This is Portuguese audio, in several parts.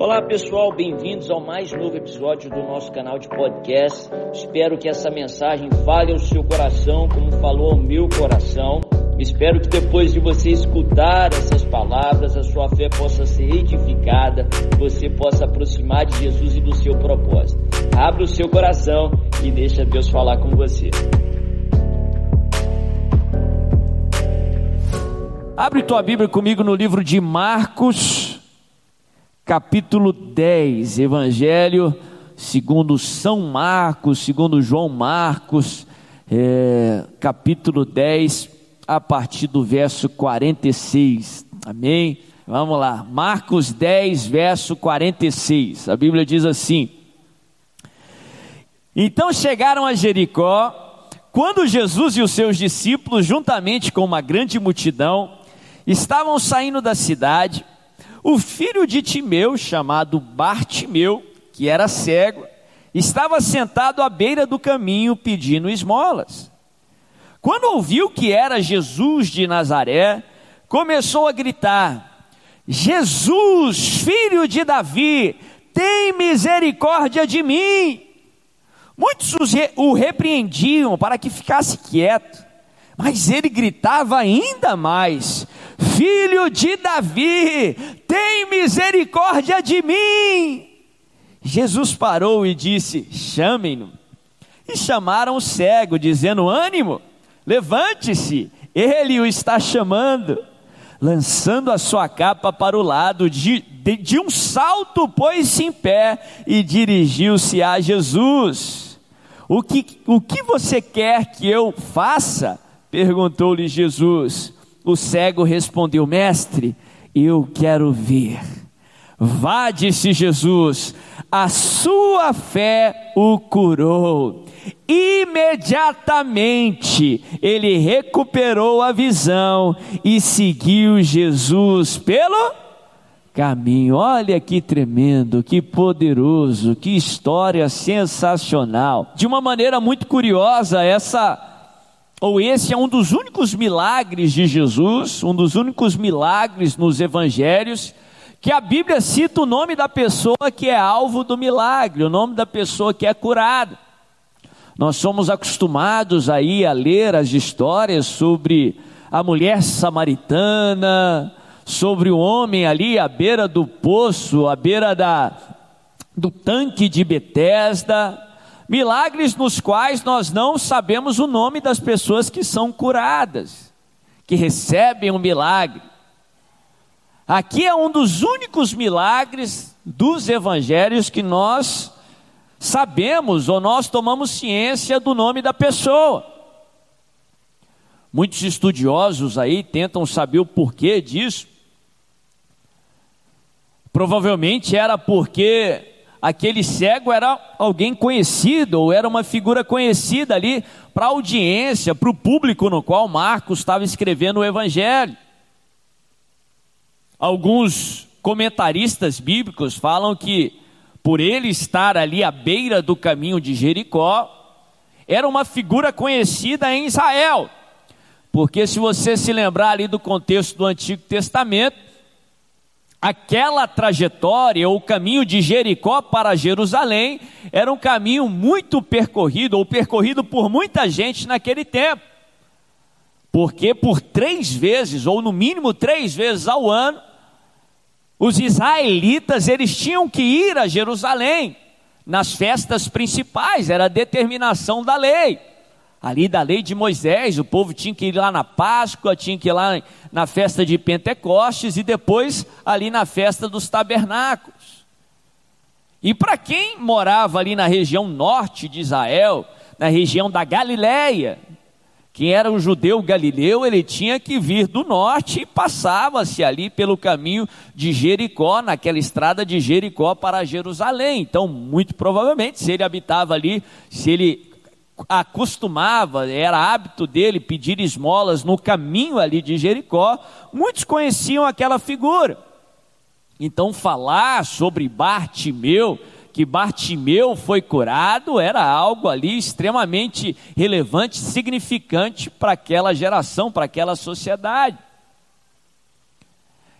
Olá pessoal, bem-vindos ao mais novo episódio do nosso canal de podcast. Espero que essa mensagem fale ao seu coração, como falou ao meu coração. Espero que depois de você escutar essas palavras, a sua fé possa ser edificada, você possa aproximar de Jesus e do seu propósito. Abra o seu coração e deixa Deus falar com você. Abre tua Bíblia comigo no livro de Marcos, capítulo 10, Evangelho segundo São Marcos, segundo João Marcos, é, capítulo 10, a partir do verso 46. Amém? Vamos lá, Marcos 10, verso 46. A Bíblia diz assim: Então chegaram a Jericó, quando Jesus e os seus discípulos, juntamente com uma grande multidão, estavam saindo da cidade, o filho de Timeu, chamado Bartimeu, que era cego, estava sentado à beira do caminho pedindo esmolas. Quando ouviu que era Jesus de Nazaré, começou a gritar: Jesus, filho de Davi, tem misericórdia de mim. Muitos o repreendiam para que ficasse quieto, mas ele gritava ainda mais: filho de Davi, tem misericórdia de mim. Jesus parou e disse: Chamem-no. E chamaram o cego, dizendo: Ânimo, levante-se, ele o está chamando. Lançando a sua capa para o lado, de, de, de um salto pôs-se em pé e dirigiu-se a Jesus. O que, o que você quer que eu faça? perguntou-lhe Jesus. O cego respondeu: Mestre, eu quero ver. Vá, disse Jesus, a sua fé o curou. Imediatamente ele recuperou a visão e seguiu Jesus pelo caminho. Olha que tremendo, que poderoso, que história sensacional. De uma maneira muito curiosa, essa ou esse é um dos únicos milagres de Jesus, um dos únicos milagres nos evangelhos, que a Bíblia cita o nome da pessoa que é alvo do milagre, o nome da pessoa que é curada. Nós somos acostumados aí a ler as histórias sobre a mulher samaritana, sobre o homem ali à beira do poço, à beira da, do tanque de Betesda, Milagres nos quais nós não sabemos o nome das pessoas que são curadas, que recebem um milagre. Aqui é um dos únicos milagres dos evangelhos que nós sabemos ou nós tomamos ciência do nome da pessoa. Muitos estudiosos aí tentam saber o porquê disso. Provavelmente era porque aquele cego era alguém conhecido, ou era uma figura conhecida ali para a audiência, para o público no qual Marcos estava escrevendo o Evangelho. Alguns comentaristas bíblicos falam que, por ele estar ali à beira do caminho de Jericó, era uma figura conhecida em Israel. Porque se você se lembrar ali do contexto do Antigo Testamento, aquela trajetória, o caminho de Jericó para Jerusalém, era um caminho muito percorrido, ou percorrido por muita gente naquele tempo. Porque por três vezes, ou no mínimo três vezes ao ano, os israelitas eles tinham que ir a Jerusalém nas festas principais, era a determinação da lei ali da lei de Moisés, o povo tinha que ir lá na Páscoa, tinha que ir lá na festa de Pentecostes e depois ali na festa dos tabernáculos. E para quem morava ali na região norte de Israel, na região da Galileia, quem era um judeu galileu, ele tinha que vir do norte e passava-se ali pelo caminho de Jericó, naquela estrada de Jericó para Jerusalém. Então, muito provavelmente, se ele habitava ali, se ele acostumava, era hábito dele pedir esmolas no caminho ali de Jericó, muitos conheciam aquela figura. Então, falar sobre Bartimeu, que Bartimeu foi curado, era algo ali extremamente relevante, significante para aquela geração, para aquela sociedade.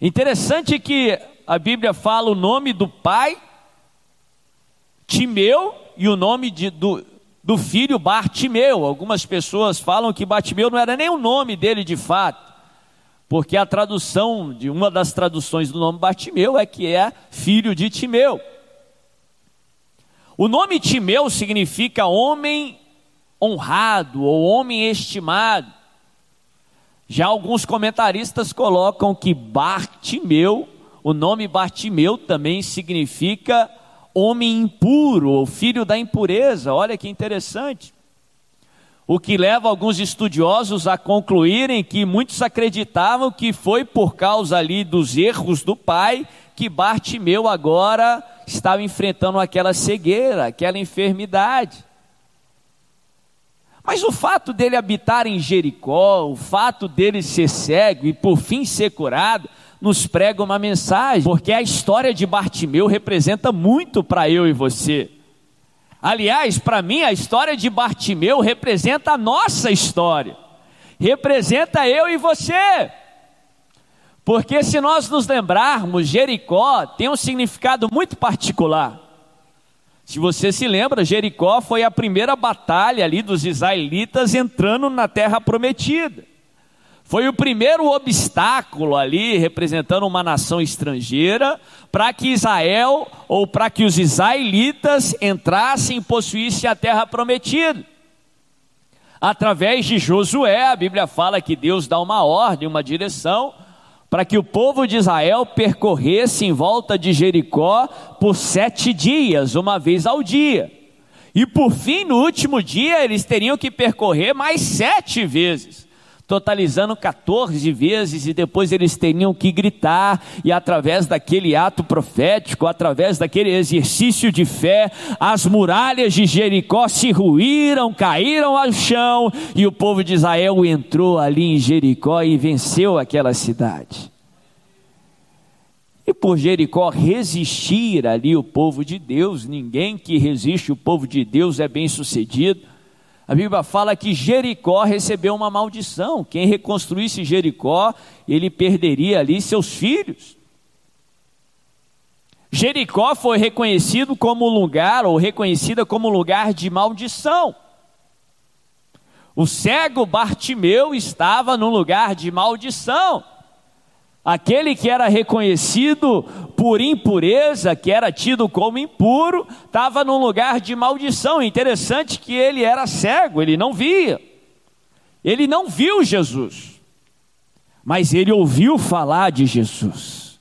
Interessante que a Bíblia fala o nome do pai, Timeu, e o nome de, do, do filho Bartimeu. Algumas pessoas falam que Bartimeu não era nem o nome dele de fato, porque a tradução de uma das traduções do nome Bartimeu é que é filho de Timeu. O nome Timeu significa homem honrado ou homem estimado. Já alguns comentaristas colocam que Bartimeu, o nome Bartimeu também significa homem impuro ou filho da impureza. Olha que interessante. O que leva alguns estudiosos a concluírem que muitos acreditavam que foi por causa ali dos erros do pai que Bartimeu agora estava enfrentando aquela cegueira, aquela enfermidade. Mas o fato dele habitar em Jericó, o fato dele ser cego e por fim ser curado, nos prega uma mensagem, porque a história de Bartimeu representa muito para eu e você. Aliás, para mim, a história de Bartimeu representa a nossa história, representa eu e você. Porque se nós nos lembrarmos, Jericó tem um significado muito particular. Se você se lembra, Jericó foi a primeira batalha ali dos israelitas entrando na terra prometida. Foi o primeiro obstáculo ali, representando uma nação estrangeira, para que Israel, ou para que os israelitas entrassem e possuíssem a terra prometida. Através de Josué, a Bíblia fala que Deus dá uma ordem, uma direção, para que o povo de Israel percorresse em volta de Jericó por sete dias, uma vez ao dia. E por fim, no último dia, eles teriam que percorrer mais sete vezes totalizando 14 vezes, e depois eles teriam que gritar, e através daquele ato profético, através daquele exercício de fé, as muralhas de Jericó se ruíram, caíram ao chão, e o povo de Israel entrou ali em Jericó e venceu aquela cidade. E por Jericó resistir ali o povo de Deus, ninguém que resiste o povo de Deus é bem sucedido. A Bíblia fala que Jericó recebeu uma maldição. Quem reconstruísse Jericó, ele perderia ali seus filhos. Jericó foi reconhecido como lugar, ou reconhecida como lugar de maldição. O cego Bartimeu estava num lugar de maldição. Aquele que era reconhecido por impureza, que era tido como impuro, estava num lugar de maldição. Interessante que ele era cego, ele não via. Ele não viu Jesus, mas ele ouviu falar de Jesus.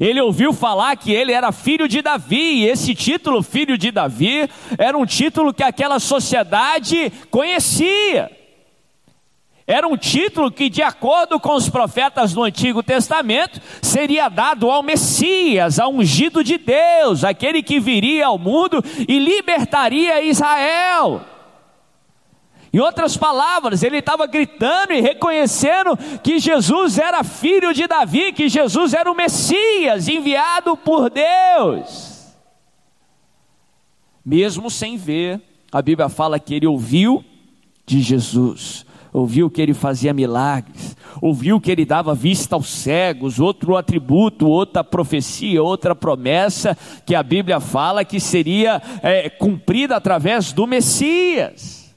Ele ouviu falar que ele era filho de Davi, e esse título, filho de Davi, era um título que aquela sociedade conhecia. Era um título que, de acordo com os profetas do Antigo Testamento, seria dado ao Messias, ao ungido de Deus, aquele que viria ao mundo e libertaria Israel. Em outras palavras, ele estava gritando e reconhecendo que Jesus era filho de Davi, que Jesus era o Messias enviado por Deus. Mesmo sem ver, a Bíblia fala que ele ouviu de Jesus ouviu que ele fazia milagres, ouviu que ele dava vista aos cegos, outro atributo, outra profecia, outra promessa que a Bíblia fala que seria é, cumprida através do Messias.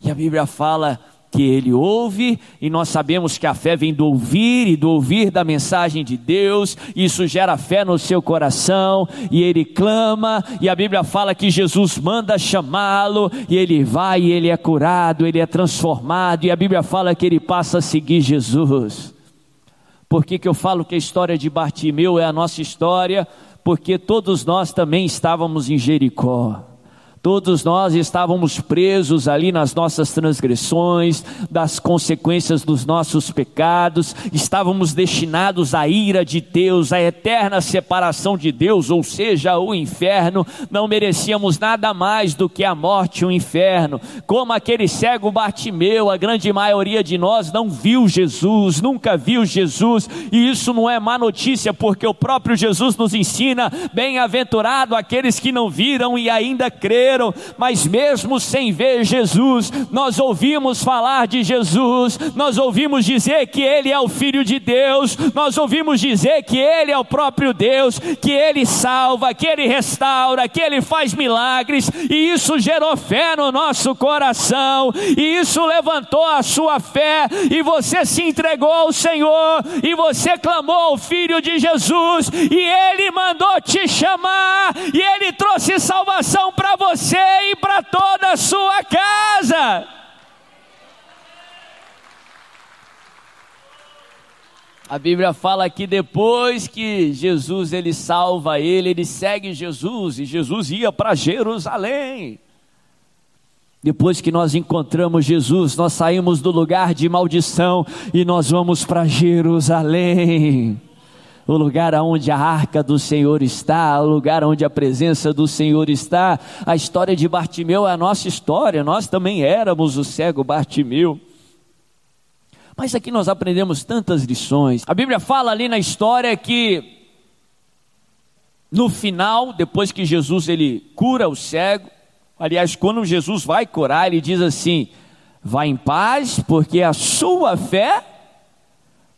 E a Bíblia fala que ele ouve, e nós sabemos que a fé vem do ouvir e do ouvir da mensagem de Deus, isso gera fé no seu coração, e ele clama, e a Bíblia fala que Jesus manda chamá-lo, e ele vai e ele é curado, ele é transformado, e a Bíblia fala que ele passa a seguir Jesus. Por que, que eu falo que a história de Bartimeu é a nossa história? Porque todos nós também estávamos em Jericó. Todos nós estávamos presos ali nas nossas transgressões, das consequências dos nossos pecados, estávamos destinados à ira de Deus, à eterna separação de Deus, ou seja, o inferno. Não merecíamos nada mais do que a morte e o inferno. Como aquele cego Bartimeu, a grande maioria de nós não viu Jesus, nunca viu Jesus, e isso não é má notícia, porque o próprio Jesus nos ensina: bem-aventurado aqueles que não viram e ainda creram morreram, mas mesmo sem ver Jesus, nós ouvimos falar de Jesus, nós ouvimos dizer que Ele é o Filho de Deus, nós ouvimos dizer que Ele é o próprio Deus, que Ele salva, que Ele restaura, que Ele faz milagres, e isso gerou fé no nosso coração, e isso levantou a sua fé, e você se entregou ao Senhor, e você clamou ao Filho de Jesus, e Ele mandou te chamar, e Ele trouxe salvação para você e para toda a sua casa. A Bíblia fala que depois que Jesus ele salva ele, ele segue Jesus e Jesus ia para Jerusalém. Depois que nós encontramos Jesus, nós saímos do lugar de maldição e nós vamos para Jerusalém. O lugar onde a arca do Senhor está, o lugar onde a presença do Senhor está. A história de Bartimeu é a nossa história, nós também éramos o cego Bartimeu. Mas aqui nós aprendemos tantas lições. A Bíblia fala ali na história que no final, depois que Jesus ele cura o cego, aliás, quando Jesus vai curar, ele diz assim: "Vá em paz, porque a sua fé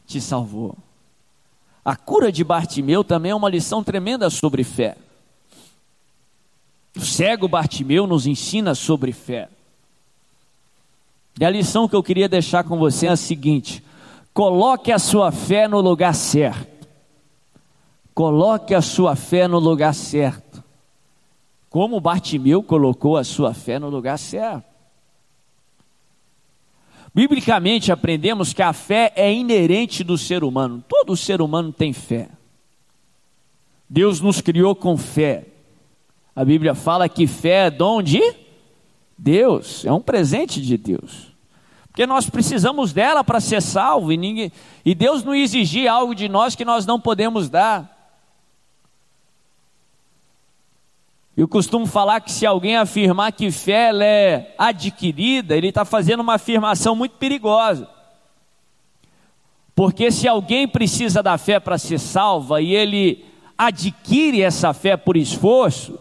te salvou". A cura de Bartimeu também é uma lição tremenda sobre fé. O cego Bartimeu nos ensina sobre fé. E a lição que eu queria deixar com você é a seguinte: coloque a sua fé no lugar certo. Coloque a sua fé no lugar certo. Como Bartimeu colocou a sua fé no lugar certo. Biblicamente aprendemos que a fé é inerente do ser humano. Todo ser humano tem fé. Deus nos criou com fé. A Bíblia fala que fé é dom de Deus, é um presente de Deus. Porque nós precisamos dela para ser salvo e, ninguém, e Deus não exigir algo de nós que nós não podemos dar. Eu costumo falar que se alguém afirmar que fé é adquirida, ele está fazendo uma afirmação muito perigosa. Porque se alguém precisa da fé para ser salva e ele adquire essa fé por esforço,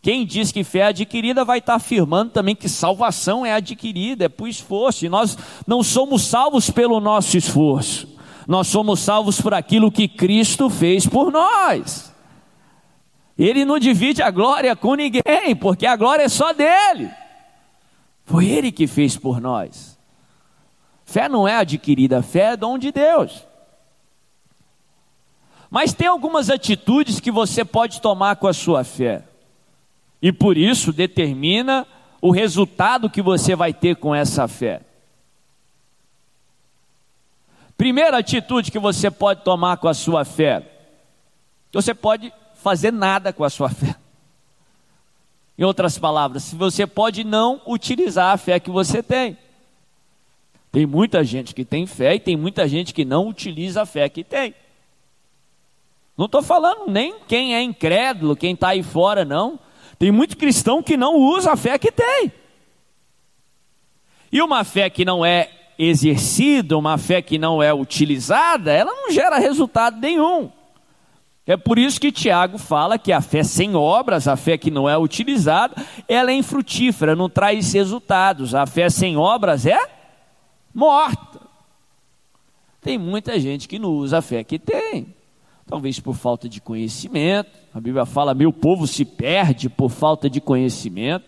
quem diz que fé é adquirida vai estar afirmando também que salvação é adquirida, é por esforço. E nós não somos salvos pelo nosso esforço. Nós somos salvos por aquilo que Cristo fez por nós. Ele não divide a glória com ninguém, porque a glória é só dele. Foi ele que fez por nós. Fé não é adquirida, fé é dom de Deus. Mas tem algumas atitudes que você pode tomar com a sua fé e por isso determina o resultado que você vai ter com essa fé. Primeira atitude que você pode tomar com a sua fé: você pode fazer nada com a sua fé. Em outras palavras, você pode não utilizar a fé que você tem. Tem muita gente que tem fé e tem muita gente que não utiliza a fé que tem. Não estou falando nem quem é incrédulo, quem está aí fora, não. Tem muito cristão que não usa a fé que tem. E uma fé que não é exercida, uma fé que não é utilizada, ela não gera resultado nenhum. É por isso que Tiago fala que a fé sem obras, a fé que não é utilizada, ela é infrutífera, não traz resultados. A fé sem obras é morta. Tem muita gente que não usa a fé que tem talvez por falta de conhecimento. A Bíblia fala: meu povo se perde por falta de conhecimento.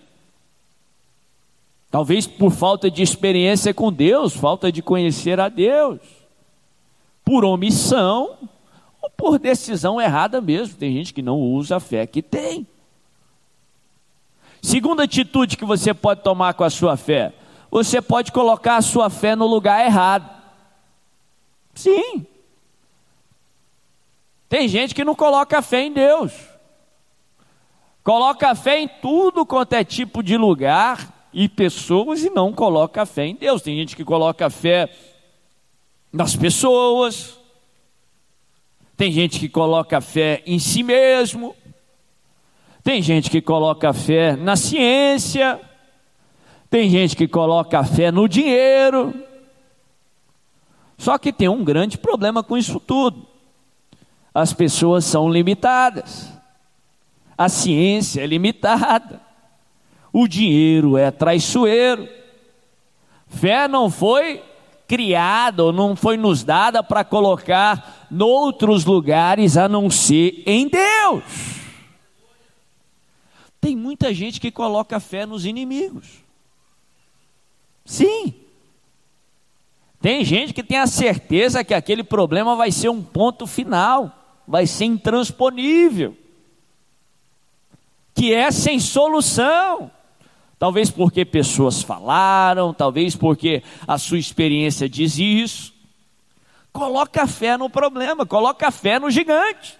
Talvez por falta de experiência com Deus, falta de conhecer a Deus. Por omissão por decisão errada mesmo. Tem gente que não usa a fé que tem. Segunda atitude que você pode tomar com a sua fé: você pode colocar a sua fé no lugar errado. Sim, tem gente que não coloca fé em Deus. Coloca fé em tudo quanto é tipo de lugar e pessoas e não coloca fé em Deus. Tem gente que coloca fé nas pessoas. Tem gente que coloca fé em si mesmo. Tem gente que coloca fé na ciência. Tem gente que coloca fé no dinheiro. Só que tem um grande problema com isso tudo as pessoas são limitadas. a ciência é limitada, o dinheiro é traiçoeiro. Fé não foi criada ou não foi nos dada para colocar noutros lugares a não ser em Deus. Tem muita gente que coloca fé nos inimigos. Sim. Tem gente que tem a certeza que aquele problema vai ser um ponto final, vai ser intransponível, que é sem solução. Talvez porque pessoas falaram, talvez porque a sua experiência diz isso. Coloca fé no problema, coloca fé no gigante.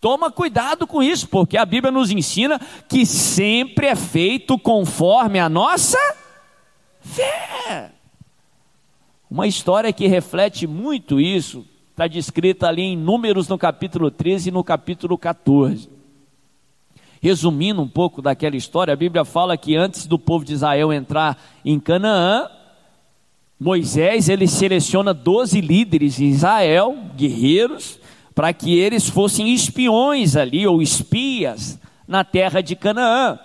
Toma cuidado com isso, porque a Bíblia nos ensina que sempre é feito conforme a nossa fé. Uma história que reflete muito isso está descrita ali em Números no capítulo 13 e no capítulo 14. Resumindo um pouco daquela história, a Bíblia fala que antes do povo de Israel entrar em Canaã, Moisés ele seleciona 12 líderes de Israel, guerreiros, para que eles fossem espiões ali, ou espias, na terra de Canaã,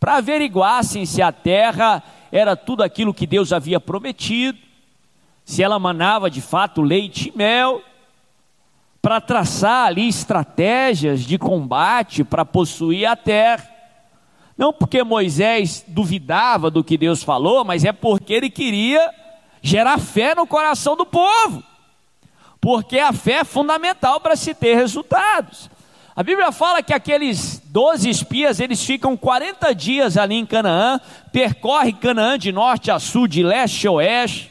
para averiguassem se a terra era tudo aquilo que Deus havia prometido, se ela manava de fato leite e mel, para traçar ali estratégias de combate para possuir a terra. Não porque Moisés duvidava do que Deus falou, mas é porque ele queria gerar fé no coração do povo. Porque a fé é fundamental para se ter resultados. A Bíblia fala que aqueles 12 espias, eles ficam 40 dias ali em Canaã, percorre Canaã de norte a sul, de leste a oeste,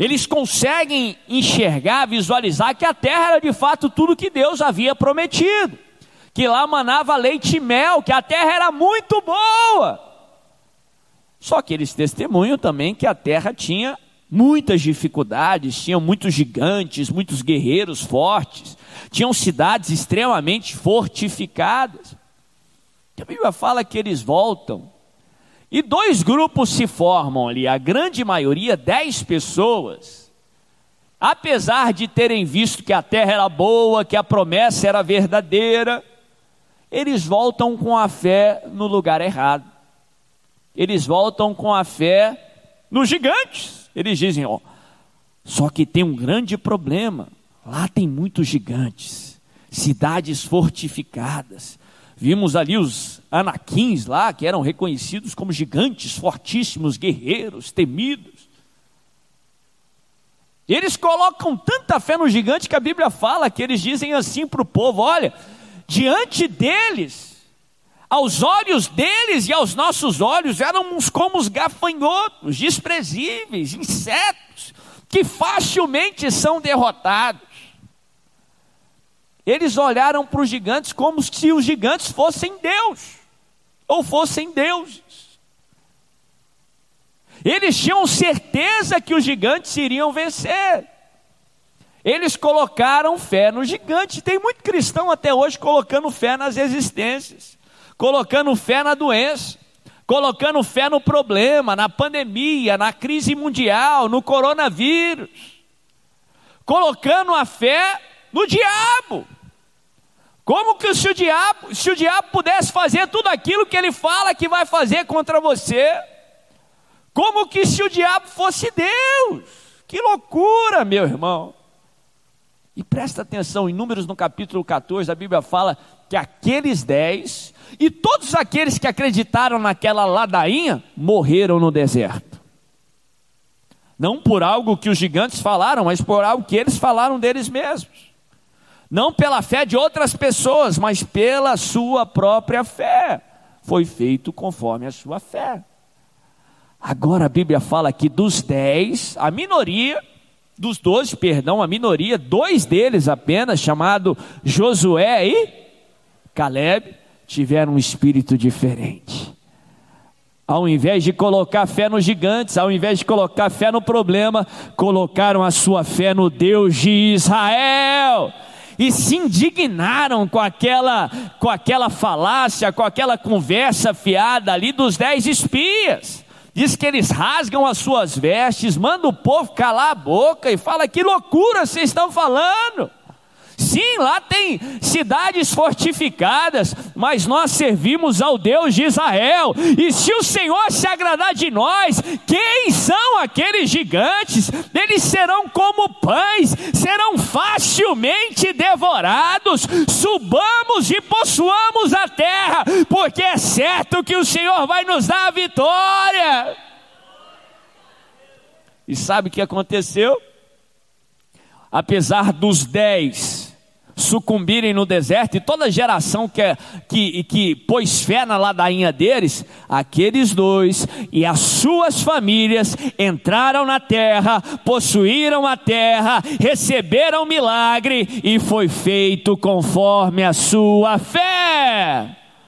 eles conseguem enxergar, visualizar que a terra era de fato tudo que Deus havia prometido, que lá manava leite e mel, que a terra era muito boa. Só que eles testemunham também que a terra tinha muitas dificuldades, tinha muitos gigantes, muitos guerreiros fortes, tinham cidades extremamente fortificadas. A Bíblia fala que eles voltam e dois grupos se formam ali, a grande maioria, dez pessoas, apesar de terem visto que a terra era boa, que a promessa era verdadeira, eles voltam com a fé no lugar errado. Eles voltam com a fé nos gigantes. Eles dizem: ó, só que tem um grande problema. Lá tem muitos gigantes, cidades fortificadas. Vimos ali os anaquins lá, que eram reconhecidos como gigantes, fortíssimos, guerreiros, temidos. Eles colocam tanta fé no gigante que a Bíblia fala que eles dizem assim para o povo: olha, diante deles, aos olhos deles e aos nossos olhos, éramos como os gafanhotos, desprezíveis, insetos, que facilmente são derrotados. Eles olharam para os gigantes como se os gigantes fossem Deus, ou fossem deuses. Eles tinham certeza que os gigantes iriam vencer. Eles colocaram fé no gigante. Tem muito cristão até hoje colocando fé nas existências, colocando fé na doença, colocando fé no problema, na pandemia, na crise mundial, no coronavírus, colocando a fé no diabo. Como que se o diabo, se o diabo pudesse fazer tudo aquilo que ele fala que vai fazer contra você? Como que se o diabo fosse Deus? Que loucura, meu irmão. E presta atenção, em Números no capítulo 14, a Bíblia fala que aqueles dez e todos aqueles que acreditaram naquela ladainha morreram no deserto. Não por algo que os gigantes falaram, mas por algo que eles falaram deles mesmos não pela fé de outras pessoas, mas pela sua própria fé. Foi feito conforme a sua fé. Agora a Bíblia fala que dos dez, a minoria, dos doze, perdão, a minoria, dois deles apenas, chamado Josué e Caleb, tiveram um espírito diferente. Ao invés de colocar fé nos gigantes, ao invés de colocar fé no problema, colocaram a sua fé no Deus de Israel e se indignaram com aquela, com aquela falácia, com aquela conversa fiada ali dos dez espias. Diz que eles rasgam as suas vestes, manda o povo calar a boca e fala: que loucura vocês estão falando. Sim, lá tem cidades fortificadas, mas nós servimos ao Deus de Israel. E se o Senhor se agradar de nós, quem são aqueles gigantes? Eles serão como pães, serão facilmente devorados. Subamos e possuamos a terra, porque é certo que o Senhor vai nos dar a vitória. E sabe o que aconteceu? Apesar dos dez sucumbirem no deserto, e toda geração que, que, que pôs fé na ladainha deles, aqueles dois e as suas famílias entraram na terra, possuíram a terra, receberam milagre e foi feito conforme a sua fé.